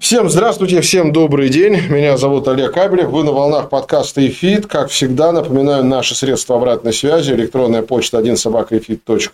Всем здравствуйте, всем добрый день. Меня зовут Олег Абелев. Вы на волнах подкаста «ИФИТ». Как всегда, напоминаю, наши средства обратной связи. Электронная почта 1 собака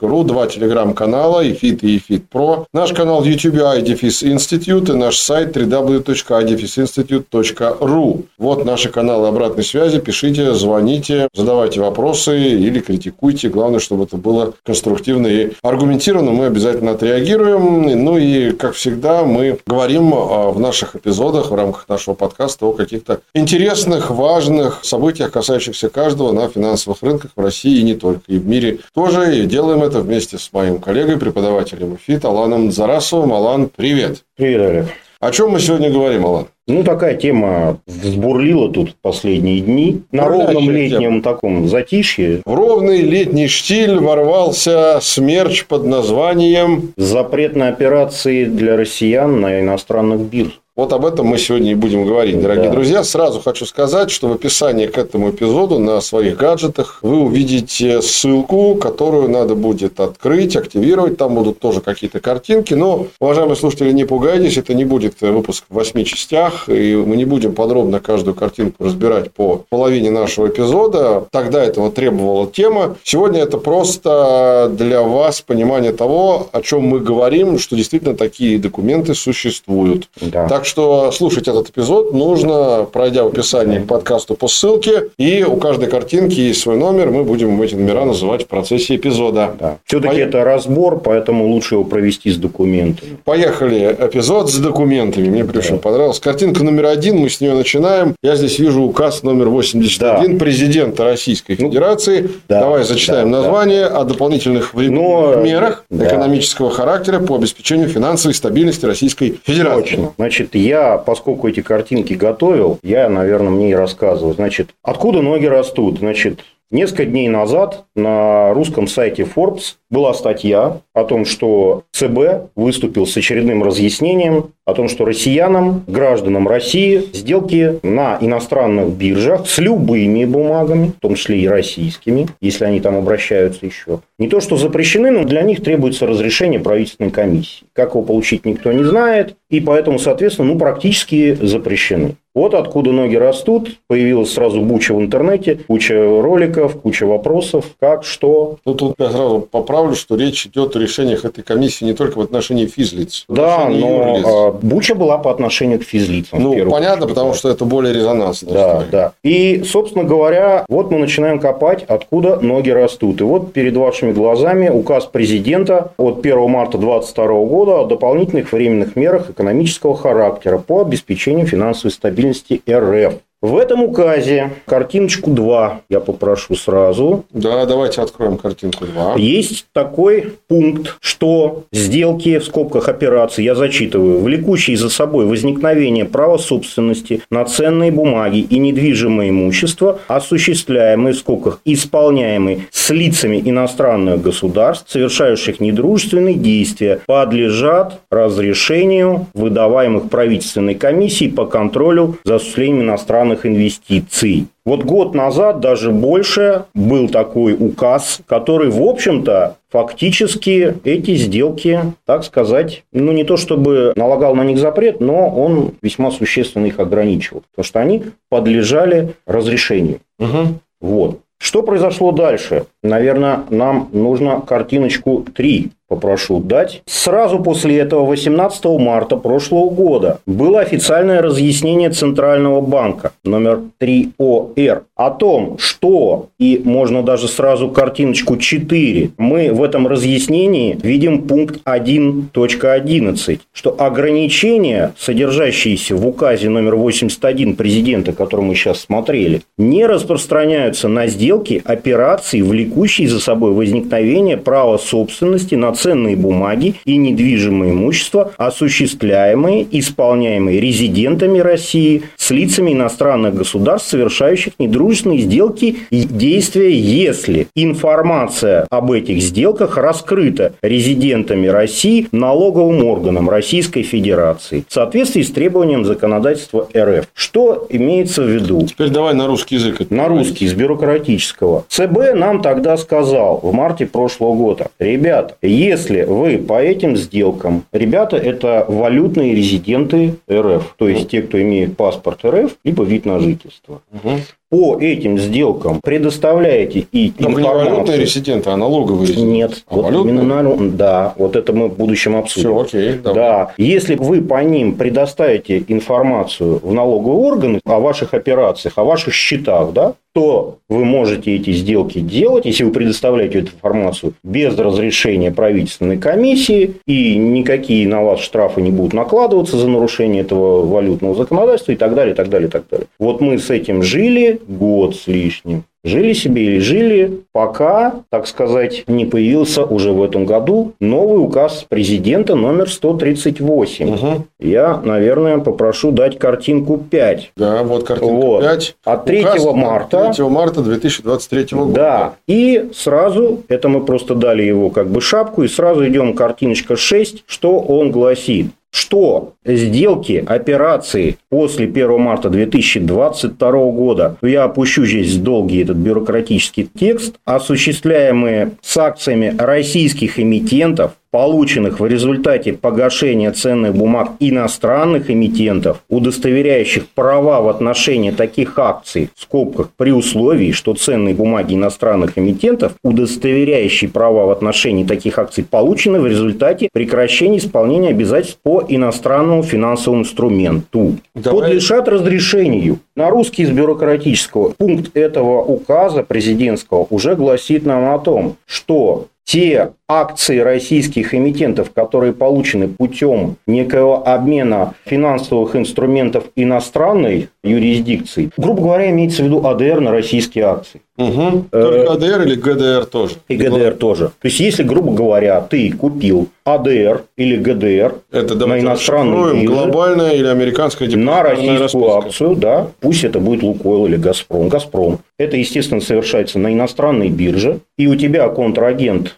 ру, два телеграм-канала «ИФИТ» и «ИФИТ Про». Наш канал в YouTube IF дефис Institute и наш сайт www.idefisinstitute.ru. Вот наши каналы обратной связи. Пишите, звоните, задавайте вопросы или критикуйте. Главное, чтобы это было конструктивно и аргументированно. Мы обязательно отреагируем. Ну и, как всегда, мы говорим в наших эпизодах, в рамках нашего подкаста о каких-то интересных, важных событиях, касающихся каждого на финансовых рынках в России и не только, и в мире тоже. И делаем это вместе с моим коллегой, преподавателем ФИТ Аланом Зарасовым. Алан, привет. Привет, Олег. О чем мы сегодня говорим, Алан? Ну, такая тема взбурлила тут последние дни. На ровном летнем тема. таком затишье. В ровный летний штиль ворвался смерч под названием... Запрет на операции для россиян на иностранных биржах. Вот об этом мы сегодня и будем говорить, дорогие да. друзья. Сразу хочу сказать, что в описании к этому эпизоду на своих гаджетах вы увидите ссылку, которую надо будет открыть, активировать. Там будут тоже какие-то картинки. Но, уважаемые слушатели, не пугайтесь, это не будет выпуск в восьми частях, и мы не будем подробно каждую картинку разбирать по половине нашего эпизода. Тогда этого требовала тема. Сегодня это просто для вас понимание того, о чем мы говорим, что действительно такие документы существуют. Да. Так что слушать этот эпизод нужно, пройдя в описании к подкасту по ссылке. И у каждой картинки есть свой номер. Мы будем эти номера называть в процессе эпизода. Да. Все-таки По... это разбор, поэтому лучше его провести с документами. Поехали. Эпизод с документами. Мне да. понравилось. Картинка номер один. Мы с нее начинаем. Я здесь вижу указ номер 81 да. президента Российской ну, Федерации. Да. Давай зачитаем да, название да. о дополнительных Но... мерах да. экономического характера по обеспечению финансовой стабильности Российской Федерации. Точно. Значит, я, поскольку эти картинки готовил, я, наверное, мне и рассказываю. Значит, откуда ноги растут? Значит, Несколько дней назад на русском сайте Forbes была статья о том, что ЦБ выступил с очередным разъяснением о том, что россиянам, гражданам России сделки на иностранных биржах с любыми бумагами, в том числе и российскими, если они там обращаются еще, не то что запрещены, но для них требуется разрешение правительственной комиссии. Как его получить, никто не знает, и поэтому, соответственно, ну, практически запрещены. Вот откуда ноги растут. Появилась сразу буча в интернете, куча роликов, куча вопросов, как, что. Ну, тут я сразу поправлю, что речь идет о решениях этой комиссии не только в отношении физлиц. Да, но юрлиц. А, буча была по отношению к физлицам. Ну, понятно, очередь. потому что это более резонансно. Да, да. И, собственно говоря, вот мы начинаем копать, откуда ноги растут. И вот перед вашими глазами указ президента от 1 марта 2022 года о дополнительных временных мерах экономического характера по обеспечению финансовой стабильности стабильности РФ. В этом указе картиночку 2 я попрошу сразу. Да, давайте откроем картинку 2. Есть такой пункт, что сделки в скобках операции, я зачитываю, влекущие за собой возникновение права собственности на ценные бумаги и недвижимое имущество, осуществляемые в скобках исполняемые с лицами иностранных государств, совершающих недружественные действия, подлежат разрешению выдаваемых правительственной комиссией по контролю за осуществлением иностранных иностранных инвестиций. Вот год назад, даже больше, был такой указ, который, в общем-то, фактически эти сделки, так сказать, ну не то чтобы налагал на них запрет, но он весьма существенно их ограничивал, потому что они подлежали разрешению. Угу. Вот. Что произошло дальше? Наверное, нам нужно картиночку 3 попрошу дать. Сразу после этого, 18 марта прошлого года, было официальное разъяснение Центрального банка номер 3ОР о том, что, и можно даже сразу картиночку 4, мы в этом разъяснении видим пункт 1.11, что ограничения, содержащиеся в указе номер 81 президента, который мы сейчас смотрели, не распространяются на сделки, операции, влекущие за собой возникновение права собственности на ценные бумаги и недвижимое имущество, осуществляемые, исполняемые резидентами России с лицами иностранных государств, совершающих недружественные сделки и действия, если информация об этих сделках раскрыта резидентами России налоговым органам Российской Федерации в соответствии с требованием законодательства РФ. Что имеется в виду? Теперь давай на русский язык. На русский, с бюрократического. ЦБ нам тогда сказал в марте прошлого года, ребят, если вы по этим сделкам, ребята, это валютные резиденты РФ, то есть те, кто имеет паспорт РФ, либо вид на жительство. Угу по этим сделкам предоставляете и Но информацию... не валютные резиденты, а налоговые резиденты. Нет. А вот валютные? именно на... Да, вот это мы в будущем обсудим. Все, окей. Давай. Да. Если вы по ним предоставите информацию в налоговые органы о ваших операциях, о ваших счетах, да, то вы можете эти сделки делать, если вы предоставляете эту информацию без разрешения правительственной комиссии, и никакие на вас штрафы не будут накладываться за нарушение этого валютного законодательства и так далее, и так далее, и так далее. Вот мы с этим жили год с лишним. Жили себе или жили, пока, так сказать, не появился уже в этом году новый указ президента номер 138. Угу. Я, наверное, попрошу дать картинку 5. Да, вот картинка вот. 5. От 3 указ марта. 3 марта 2023 года. Да. И сразу, это мы просто дали его как бы шапку, и сразу идем картиночка 6, что он гласит что сделки, операции после 1 марта 2022 года, я опущу здесь долгий этот бюрократический текст, осуществляемые с акциями российских эмитентов, полученных в результате погашения ценных бумаг иностранных эмитентов, удостоверяющих права в отношении таких акций, в скобках, при условии, что ценные бумаги иностранных эмитентов, удостоверяющие права в отношении таких акций, получены в результате прекращения исполнения обязательств по иностранному финансовому инструменту. Давай. Подлежат разрешению. На русский из бюрократического пункт этого указа президентского уже гласит нам о том, что те акции российских эмитентов, которые получены путем некого обмена финансовых инструментов иностранной юрисдикции, грубо говоря, имеется в виду АДР на российские акции. Угу. Только АДР или ГДР тоже? И ГДР тоже. То есть, если, грубо говоря, ты купил АДР или ГДР это, на иностранную бирже, глобальная или американская на российскую расписка. акцию, да, пусть это будет Лукойл или Газпром. Газпром. Это, естественно, совершается на иностранной бирже, и у тебя контрагент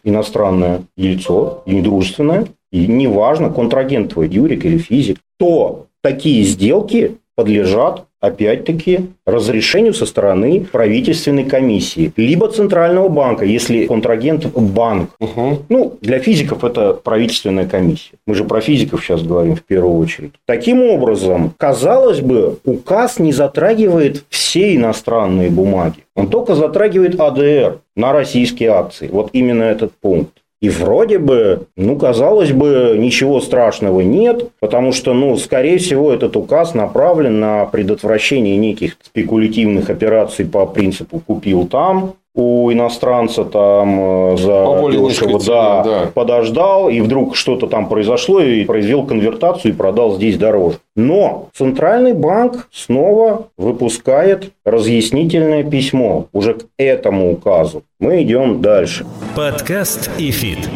иностранное лицо, недружественное, и неважно, контрагент твой, юрик или физик, то такие сделки подлежат опять-таки, разрешению со стороны правительственной комиссии, либо Центрального банка, если контрагент банк. Угу. Ну, для физиков это правительственная комиссия. Мы же про физиков сейчас говорим в первую очередь. Таким образом, казалось бы, указ не затрагивает все иностранные бумаги. Он только затрагивает АДР на российские акции. Вот именно этот пункт. И вроде бы, ну, казалось бы, ничего страшного нет, потому что, ну, скорее всего, этот указ направлен на предотвращение неких спекулятивных операций по принципу «купил там», у иностранца там э, за дешево, да, да, подождал, и вдруг что-то там произошло, и произвел конвертацию и продал здесь дороже. Но Центральный банк снова выпускает разъяснительное письмо уже к этому указу. Мы идем дальше. Подкаст и фит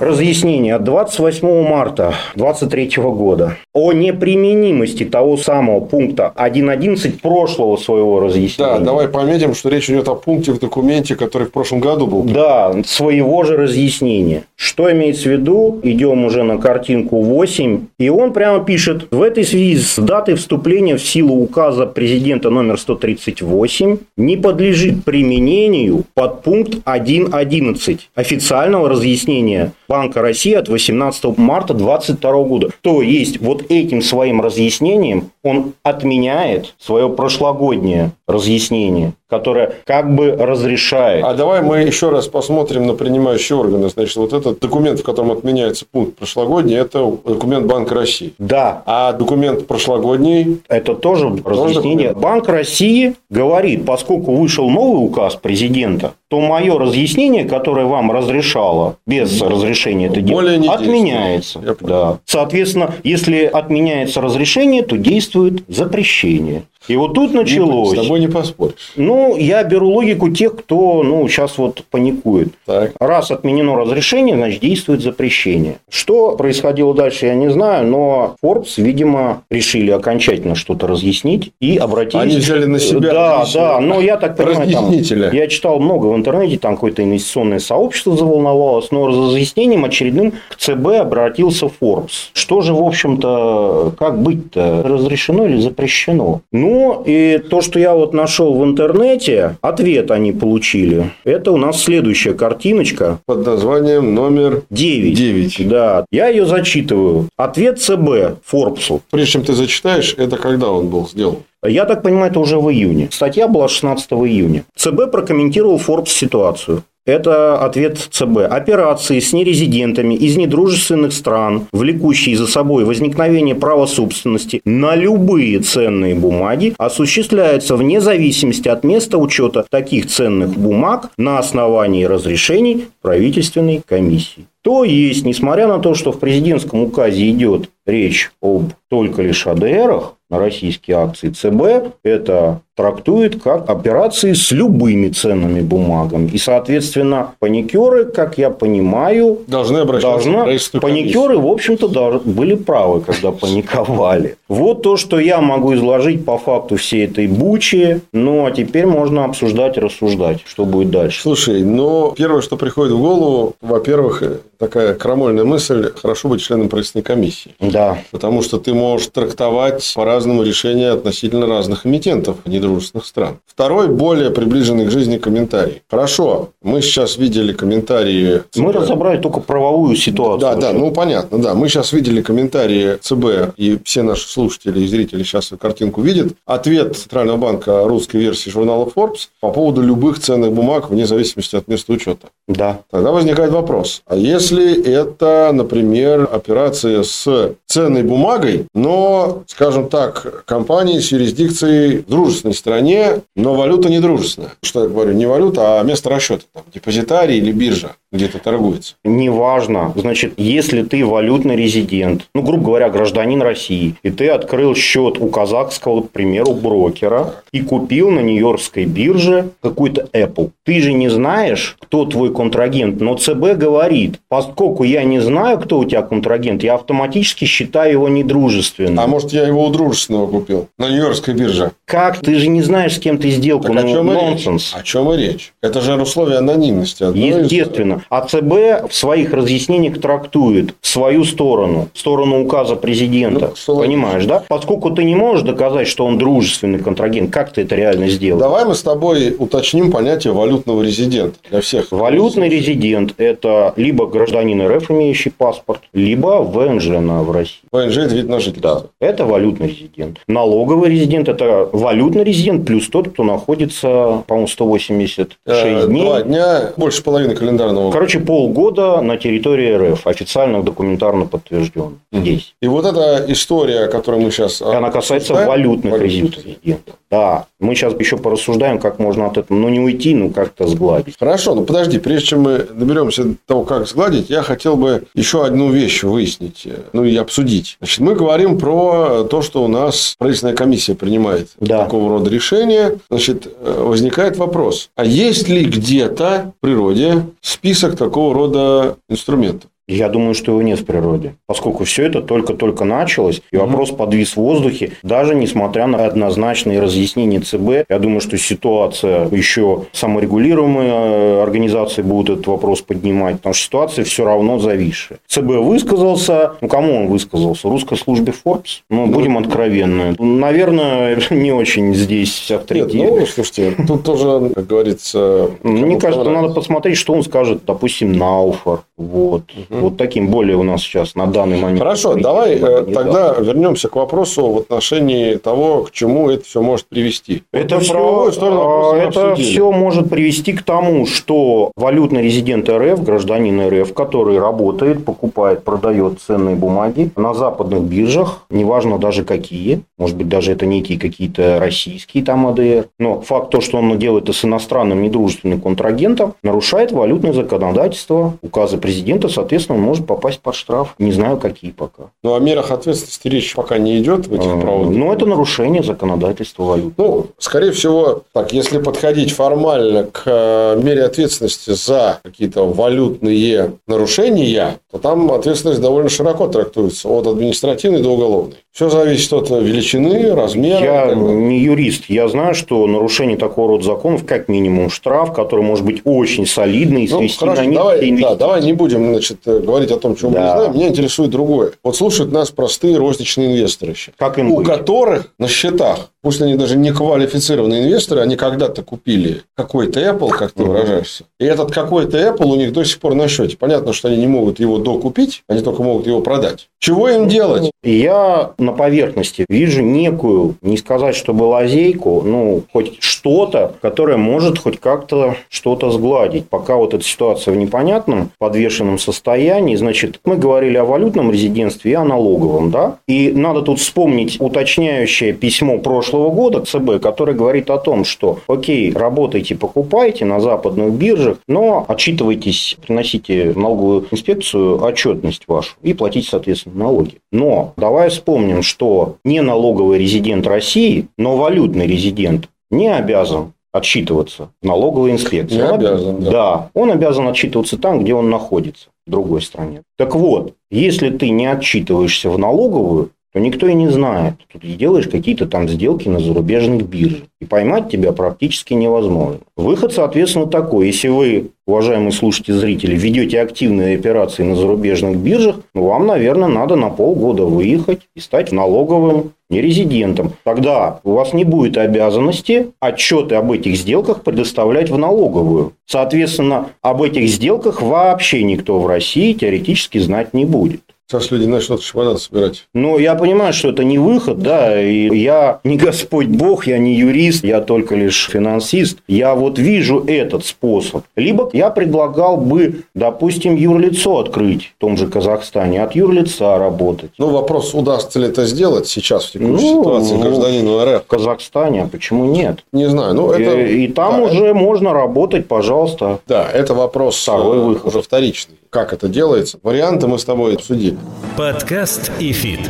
разъяснение от 28 марта 2023 года о неприменимости того самого пункта 1.11 прошлого своего разъяснения. Да, давай пометим, что речь идет о пункте в документе, который в прошлом году был. Да, своего же разъяснения. Что имеется в виду? Идем уже на картинку 8. И он прямо пишет, в этой связи с датой вступления в силу указа президента номер 138 не подлежит применению под пункт 1.11 официального разъяснения Банка России от 18 марта 2022 года. То есть, вот этим своим разъяснением он отменяет свое прошлогоднее разъяснение, которое как бы разрешает. А давай мы еще раз посмотрим на принимающие органы. Значит, вот этот документ, в котором отменяется пункт прошлогодний, это документ Банка России. Да. А документ прошлогодний? Это тоже, тоже разъяснение. Документ. Банк России говорит, поскольку вышел новый указ президента, то мое разъяснение, которое вам разрешало без разрешения это делать, отменяется. Да. Соответственно, если отменяется разрешение, то действует запрещение. И вот тут началось. С тобой не поспоришь. Ну, я беру логику тех, кто, ну, сейчас вот паникует. Так. Раз отменено разрешение, значит, действует запрещение. Что происходило дальше, я не знаю, но Forbes, видимо, решили окончательно что-то разъяснить и обратились... Они взяли на себя Да, да, но я так понимаю, там, я читал много в интернете, там какое-то инвестиционное сообщество заволновалось, но разъяснением очередным к ЦБ обратился Forbes. Что же, в общем-то, как быть-то? Разрешено или запрещено? Ну, и то, что я вот нашел в интернете, ответ они получили. Это у нас следующая картиночка. Под названием номер 9. 9. Да, я ее зачитываю. Ответ ЦБ Форбсу. Прежде чем ты зачитаешь, это когда он был сделан? Я так понимаю, это уже в июне. Статья была 16 июня. ЦБ прокомментировал Forbes ситуацию. Это ответ ЦБ. Операции с нерезидентами из недружественных стран, влекущие за собой возникновение права собственности на любые ценные бумаги, осуществляются вне зависимости от места учета таких ценных бумаг на основании разрешений правительственной комиссии. То есть, несмотря на то, что в президентском указе идет речь об только лишь АДРах на российские акции ЦБ, это трактует как операции с любыми ценными бумагами. И, соответственно, паникеры, как я понимаю, Должны обращаться должна... в Паникеры, в общем-то, были правы, когда паниковали. Вот то, что я могу изложить по факту всей этой бучи. Ну, а теперь можно обсуждать и рассуждать, что будет дальше. Слушай, но первое, что приходит в голову, во-первых, такая крамольная мысль, хорошо быть членом правительственной комиссии. Да. Потому что ты можешь трактовать по-разному решения относительно разных эмитентов недружественных стран. Второй, более приближенный к жизни комментарий. Хорошо, мы сейчас видели комментарии... Мы ЦБ. разобрали только правовую ситуацию. Да, да, ну понятно, да. Мы сейчас видели комментарии ЦБ, и все наши слушатели и зрители сейчас эту картинку видят. Ответ Центрального банка русской версии журнала Forbes по поводу любых ценных бумаг вне зависимости от места учета. Да. Тогда возникает вопрос, а если это, например, операция с ценной бумагой, но, скажем так, компании с юрисдикцией дружественной стране, но валюта не дружественная. Что я говорю, не валюта, а место расчета, там, депозитарий или биржа где-то торгуется. Неважно. Значит, если ты валютный резидент, ну, грубо говоря, гражданин России, и ты открыл счет у казахского, к примеру, брокера и купил на Нью-Йоркской бирже какой-то Apple, ты же не знаешь, кто твой контрагент, но ЦБ говорит, поскольку я не знаю, кто у тебя контрагент, я автоматически считаю его недружественным. А может, я его у дружественного купил на Нью-Йоркской бирже? Как? Ты же не знаешь, с кем ты сделку. Так о ну, чем и речь? нонсенс. О чем и речь? Это же условия анонимности. одно Естественно. А ЦБ в своих разъяснениях трактует свою сторону, сторону указа президента. Ну. Понимаешь, да? Поскольку ты не можешь доказать, что он дружественный контрагент, как ты это реально сделаешь? Давай мы с тобой уточним понятие валютного резидента для всех. Валютный резидент – это либо гражданин РФ, имеющий паспорт, либо ВНЖ на, в России. ВНЖ – это вид на жительство. Это валютный резидент. Налоговый резидент – это валютный резидент плюс тот, кто находится, по-моему, 186 Э, дней. Два дня, больше половины календарного. Короче, полгода на территории РФ, официально документарно подтвержден. Здесь. И вот эта история, которую мы сейчас... Она касается валютных резидентов. Да. Мы сейчас еще порассуждаем, как можно от этого, ну, не уйти, ну, как-то сгладить. Хорошо, но подожди, прежде чем мы доберемся до того, как сгладить, я хотел бы еще одну вещь выяснить, э, ну и обсудить. Значит, мы говорим про то, что у нас правительственная комиссия принимает Да. такого рода решения. Значит, э, возникает вопрос, а есть ли где-то в природе список такого рода инструментов? Я думаю, что его нет в природе, поскольку все это только-только началось, и вопрос подвис в воздухе, даже несмотря на однозначные разъяснения ЦБ. Я думаю, что ситуация еще саморегулируемые э, организации будут этот вопрос поднимать, потому что ситуация все равно зависшая. ЦБ высказался, ну кому он высказался? Русской службе Forbes? Ну, будем откровенны. Наверное, не очень здесь Нет, авторитет. ну, слушайте, тут тоже, как говорится... Мне кому кажется, надо посмотреть, что он скажет, допустим, Науфор. Вот. Вот таким более у нас сейчас на данный момент. Хорошо, давай э, тогда вернемся к вопросу в отношении того, к чему это все может привести. Это Вот все, правовую сторону мы это обсудили. все может привести к тому, что валютный резидент РФ, гражданин РФ, который работает, покупает, продает ценные бумаги на западных биржах, неважно даже какие, может быть, даже это некие какие-то российские там АДР, но факт то, что он делает это с иностранным недружественным контрагентом, нарушает валютное законодательство, указы президента, соответственно, соответственно, он может попасть под штраф. Не знаю, какие пока. Ну, о мерах ответственности речь пока не идет в этих А, правах. Ну, это нарушение законодательства валют. Ну, скорее всего, так, если подходить формально к э, мере ответственности за какие-то валютные нарушения, то там ответственность довольно широко трактуется, от административной до уголовной. Все зависит от величины, размера. Я не юрист. Я знаю, что нарушение такого рода законов как минимум штраф, который может быть очень солидный и Ну, свести хорошо, на нет давай, да, давай не будем значит, э, говорить о том, чего мы не Да. знаем. Меня интересует другое. Вот слушают нас простые розничные инвесторы сейчас. Как им у быть? которых на счетах, пусть они даже не квалифицированные инвесторы, они когда-то купили какой-то Apple, как ты выражаешься, и этот какой-то Apple у них до сих пор на счете. Понятно, что они не могут его докупить, они только могут его продать. Чего им делать? И я на поверхности вижу некую, не сказать, чтобы лазейку, ну, хоть что-то, которое может хоть как-то что-то сгладить. Пока вот эта ситуация в непонятном, подвешенном состоянии, значит, мы говорили о валютном резидентстве и о налоговом, да? И надо тут вспомнить уточняющее письмо прошлого года ЦБ, которое говорит о том, что, окей, работайте, покупайте на западных биржах, но отчитывайтесь, приносите налоговую инспекцию отчетность вашу и платите, соответственно, налоги. Но давай вспомним, что не налоговый резидент России, но валютный резидент не обязан отчитываться в налоговой инспекции. Не обязан, да. да, он обязан отчитываться там, где он находится, в другой стране. Так вот, если ты не отчитываешься в налоговую, то никто и не знает. Тут делаешь какие-то там сделки на зарубежных биржах. И поймать тебя практически невозможно. Выход, соответственно, такой. Если вы, уважаемые слушатели, зрители, ведете активные операции на зарубежных биржах, ну, вам, наверное, надо на полгода выехать и стать налоговым нерезидентом. Тогда у вас не будет обязанности отчеты об этих сделках предоставлять в налоговую. Соответственно, об этих сделках вообще никто в России теоретически знать не будет. Сейчас люди начнут чемоданы собирать. Ну, я понимаю, что это не выход, да, и я не Господь Бог, я не юрист, я только лишь финансист. Я вот вижу этот способ. Либо я предлагал бы, допустим, юрлицо открыть в том же Казахстане, от юрлица работать. Ну, вопрос, удастся ли это сделать сейчас в текущей Ну, ситуации ну, гражданину РФ. В Казахстане, а почему нет? Не знаю. Ну, это, и, и там да, уже можно работать, пожалуйста. Да, это вопрос Второй э, выход. уже вторичный. Как это делается? Варианты мы с тобой обсудили. Подкаст и фит.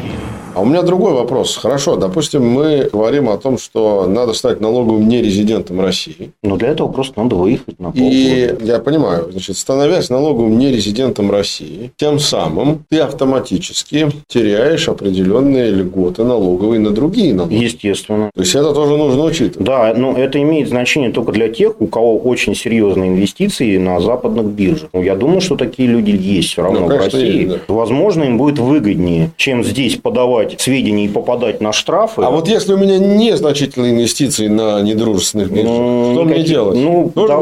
А у меня другой вопрос. Хорошо, допустим, мы говорим о том, что надо стать налоговым нерезидентом России. Но для этого просто надо выехать на полгода. И я понимаю, значит, становясь налоговым нерезидентом России, тем самым ты автоматически теряешь определенные льготы налоговые на другие налоги. Естественно. То есть это тоже нужно учитывать. Да, но это имеет значение только для тех, у кого очень серьезные инвестиции на западных биржах. Ну, я думаю, что такие люди есть все равно Ну, в России. есть, да. Возможно, им будет выгоднее, чем здесь подавать сведения и попадать на штрафы. А вот если у меня незначительные инвестиции на недружественных биржах, Ну, что мне никаких- делать? Ну, Нужно да, ну,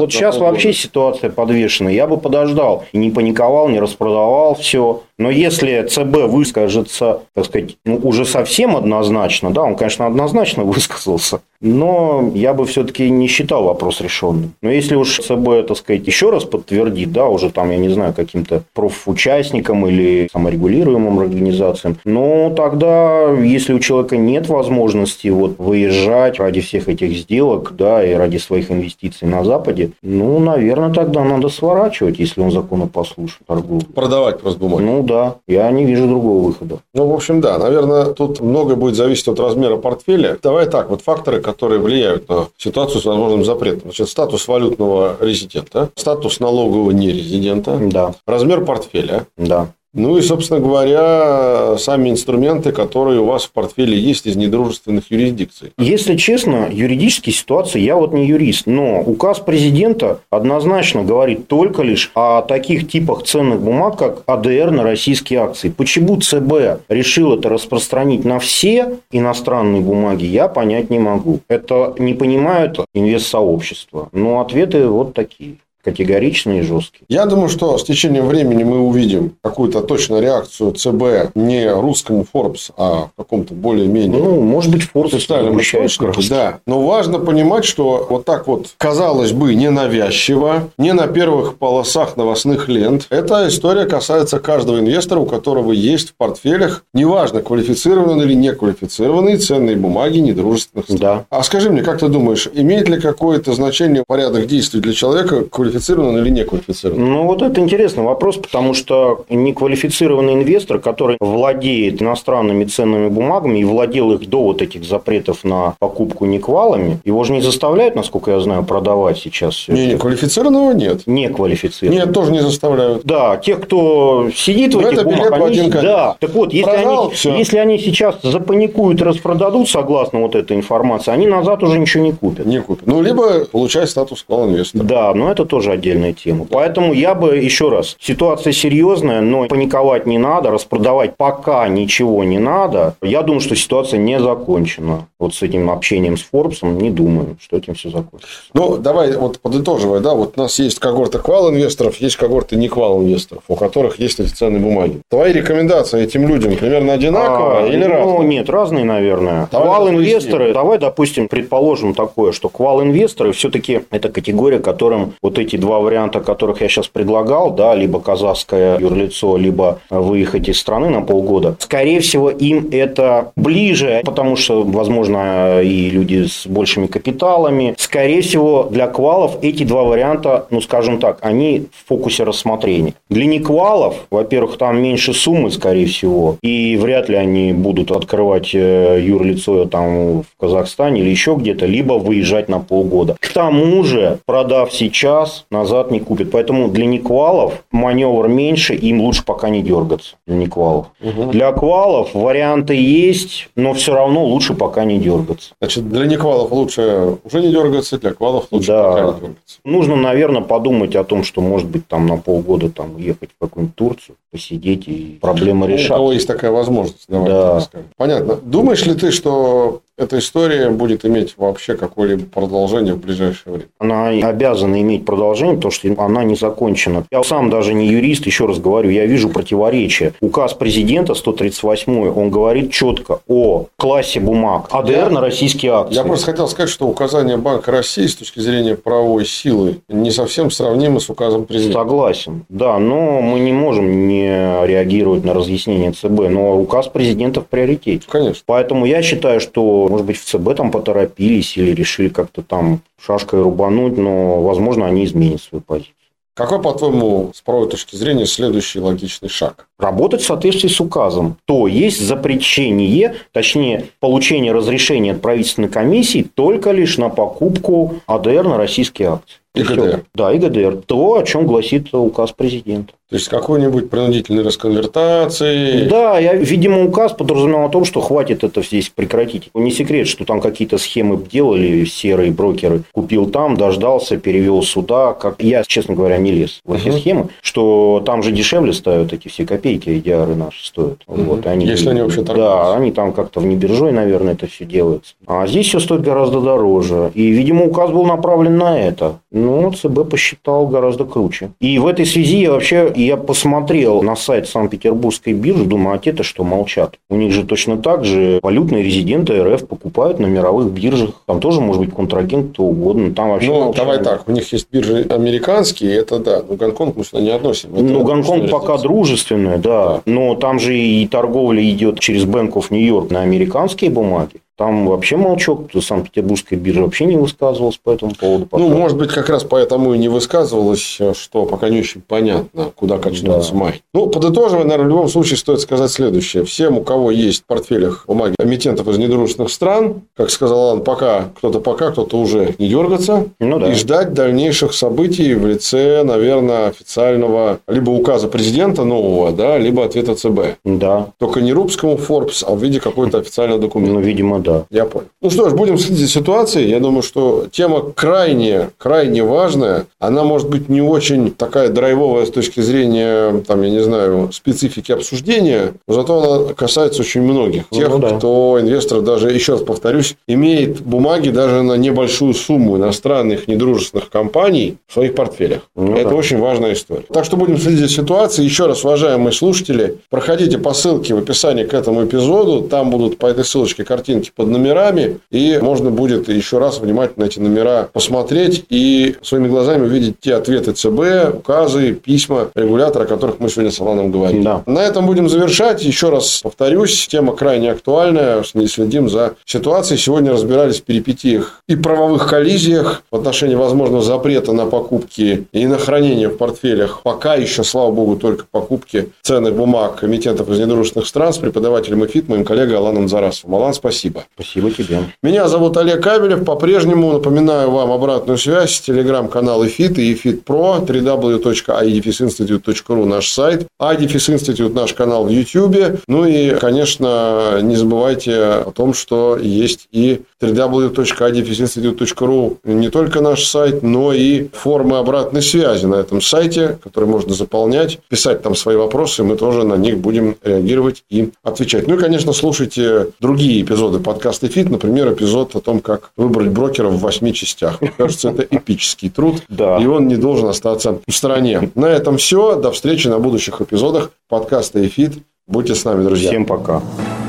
вот сейчас полгода? вообще ситуация подвешена. Я бы подождал. Не паниковал, не распродавал все. Но если ЦБ выскажется, так сказать, ну, уже совсем однозначно, да, он, конечно, однозначно высказался, но я бы все-таки не считал вопрос решенным. Но если уж ЦБ, так сказать, еще раз подтвердит, да, уже там, я не знаю, каким-то профучастникам или саморегулируемым организациям, ну, тогда, если у человека нет возможности вот выезжать ради всех этих сделок, да, и ради своих инвестиций на Западе, ну, наверное, тогда надо сворачивать, если он законопослушен торговлю. Продавать просто бумаги. Ну, да, я не вижу другого выхода. Ну, в общем, да, наверное, тут многое будет зависеть от размера портфеля. Давай так, вот факторы, которые влияют на ситуацию с возможным запретом. Значит, статус валютного резидента, статус налогового нерезидента, Да, размер портфеля, да. Ну и, собственно говоря, сами инструменты, которые у вас в портфеле есть из недружественных юрисдикций. Если честно, юридические ситуации, я вот не юрист, но указ президента однозначно говорит только лишь о таких типах ценных бумаг, как АДР на российские акции. Почему ЦБ решил это распространить на все иностранные бумаги, я понять не могу. Это не понимают инвестсообщества. Но ответы вот такие. Категоричные и жесткие. Я думаю, что с течением времени мы увидим какую-то точную реакцию ЦБ не русскому Forbes, а какому-то более-менее Ну, может быть, сгущает источнику, да. Но важно понимать, что вот так вот, казалось бы, ненавязчиво, не на первых полосах новостных лент. Эта история касается каждого инвестора, у которого есть в портфелях, неважно, квалифицированные или неквалифицированные ценные бумаги недружественных стран. Да. А скажи мне, как ты думаешь, имеет ли какое-то значение порядок действий для человека, квалифицированного квалифицирован или не квалифицирован? Ну, вот это интересный вопрос, потому что неквалифицированный инвестор, который владеет иностранными ценными бумагами и владел их до вот этих запретов на покупку неквалами, его же не заставляют, насколько я знаю, продавать сейчас. Не, не квалифицированного нет. Не квалифицированного. Нет, тоже не заставляют. Да, тех, кто сидит в Но этих это билет бумагах, в один они, конец. да. Так вот, если Продал, они, если они сейчас запаникуют и распродадут, согласно вот этой информации, они назад уже ничего не купят. Не купят. Ну, либо получать статус квал инвестора. Да, но это тоже отдельная тема. Поэтому я бы, еще раз, ситуация серьезная, но паниковать не надо, распродавать пока ничего не надо. Я думаю, что ситуация не закончена. Вот с этим общением с Форбсом не думаю, что этим все закончится. Ну, давай вот подытоживая, да, вот у нас есть когорта квал инвесторов, есть когорты не квал инвесторов, у которых есть официальные бумаги. Твои рекомендации этим людям примерно одинаковые А, или ну, разные? нет, разные, наверное. Квал-инвесторы, давай, допустим, предположим такое, что квал-инвесторы все-таки это категория, которым вот эти два варианта, которых я сейчас предлагал, да, либо казахское юрлицо, либо выехать из страны на полгода, скорее всего, им это ближе, потому что, возможно, и люди с большими капиталами. Скорее всего, для квалов эти два варианта, ну, скажем так, они в фокусе рассмотрения. Для неквалов, во-первых, там меньше суммы, скорее всего, и вряд ли они будут открывать э, юрлицо там в Казахстане или еще где-то, либо выезжать на полгода. К тому же, продав сейчас, назад не купят. Поэтому для неквалов маневр меньше, им лучше пока не дергаться. Для неквалов. Для квалов варианты есть, но все равно лучше пока не дергаться. Значит, для неквалов лучше уже не дергаться, для квалов лучше Да. пока не дергаться. Нужно, наверное, подумать о том, что, может быть, там на полгода там ехать в какую-нибудь Турцию, посидеть и проблемы Ну, у решать. кого есть такая возможность, давай Да. так скажем. Понятно. Думаешь ли ты, что эта история будет иметь вообще какое-либо продолжение в ближайшее время? Она обязана иметь продолжение, потому что она не закончена. Я сам даже не юрист, еще раз говорю, я вижу противоречие. Указ президента 138, он говорит четко о классе бумаг АДР Я- на российские акции. Я просто хотел сказать, что указание Банка России с точки зрения правовой силы не совсем сравнимо с указом президента. Согласен, да, но мы не можем не реагировать на разъяснение ЦБ, но указ президента в приоритете. Конечно. Поэтому я считаю, что, может быть, в ЦБ там поторопились или решили как-то там шашкой рубануть, но, возможно, они изменят свою позицию. Какой, по-твоему, с правовой точки зрения, следующий логичный шаг? Работать в соответствии с указом. То есть запрещение, точнее, получение разрешения от правительственной комиссии только лишь на покупку АДР на российские акции. И всё. ГДР. Да, и ГДР. То, о чем гласит указ президента. То есть, какой-нибудь принудительной расконвертации? Да, я, видимо, указ подразумевал о том, что хватит это здесь прекратить. Не секрет, что там какие-то схемы делали серые брокеры. Купил там, дождался, перевел сюда. Как... Я, честно говоря, не лез в эти Мгм. схемы, что там же дешевле ставят эти все копейки, IDR наши стоят. Мгм. Вот, они, Если они вообще торгуются. Да, они там как-то вне биржой, наверное, это все делается. А здесь все стоит гораздо дороже. И, видимо, указ был направлен на это. Но ЦБ посчитал гораздо круче. И в этой связи я вообще я посмотрел на сайт Санкт-Петербургской биржи, думаю, а те-то что молчат? У них же точно так же валютные резиденты РФ покупают на мировых биржах. Там тоже может быть контрагент, кто угодно. Там вообще Ну, давай так, у них есть биржи американские, это да, но Гонконг мы сюда не относим. Это Ну, Гонконг пока здесь? дружественная, да. Но там же и торговля идет через Bank of New York на американские бумаги. Там вообще молчок, Санкт-Петербургская биржа вообще не высказывалась по этому поводу. пока. Ну, может быть, как раз поэтому и не высказывалось, что пока не очень понятно, куда качнется Да. май. Ну, подытоживая, наверное, в любом случае стоит сказать следующее. Всем, у кого есть в портфелях бумаги эмитентов из недружественных стран, как сказал он, пока кто-то пока, кто-то уже не дергаться, Ну да. и ждать дальнейших событий в лице, наверное, официального либо указа президента нового, да, либо ответа ЦБ. Да. Только не рубскому Forbes, а в виде какой-то официального документа. Ну, видимо, да. Я понял. Ну что ж, будем следить за ситуацией. Я думаю, что тема крайне, крайне важная. Она может быть не очень такая драйвовая с точки зрения, там, я не знаю, специфики обсуждения, но зато она касается очень многих. Ну Тех, да. кто инвестор даже, еще раз повторюсь, имеет бумаги даже на небольшую сумму иностранных недружественных компаний в своих портфелях. Ну Это да. очень важная история. Так что будем следить за ситуацией. Еще раз, уважаемые слушатели, проходите по ссылке в описании к этому эпизоду. Там будут по этой ссылочке картинки под номерами, и можно будет еще раз внимательно эти номера посмотреть и своими глазами увидеть те ответы ЦБ, указы, письма регулятора, о которых мы сегодня с Аланом говорим. Да. На этом будем завершать. Еще раз повторюсь, тема крайне актуальная. Следим за ситуацией. Сегодня разбирались в перипетиях и правовых коллизиях в отношении возможного запрета на покупки и на хранение в портфелях. Пока еще, слава богу, только покупки ценных бумаг комитетов из недружественных стран с преподавателем ИФИТ, моим коллегой Аланом Зарасовым. Алан, спасибо. Спасибо тебе. Меня зовут Олег Кабелев. По-прежнему напоминаю вам обратную связь. Телеграм-канал ИФИТ и ИФИТ Про, www.idfisinstitute.ru наш сайт, IDFIS Institute наш канал в YouTube. Ну и, конечно, не забывайте о том, что есть и www.idfisinstitute.ru не только наш сайт, но и формы обратной связи на этом сайте, которые можно заполнять, писать там свои вопросы, мы тоже на них будем реагировать и отвечать. Ну и, конечно, слушайте другие эпизоды подкаста «ИФИТ», например, эпизод о том, как выбрать брокера в восьми частях. Мне кажется, это эпический труд, да. и он не должен остаться в стороне. На этом все. До встречи на будущих эпизодах подкаста «ИФИТ». Будьте с нами, друзья. Всем пока.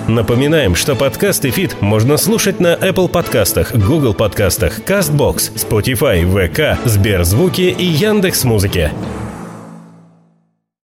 Напоминаем, что подкаст «ИФИТ» можно слушать на Apple подкастах, Google подкастах, CastBox, Spotify, VK, Сберзвуки и Яндекс.Музыке. Музыки.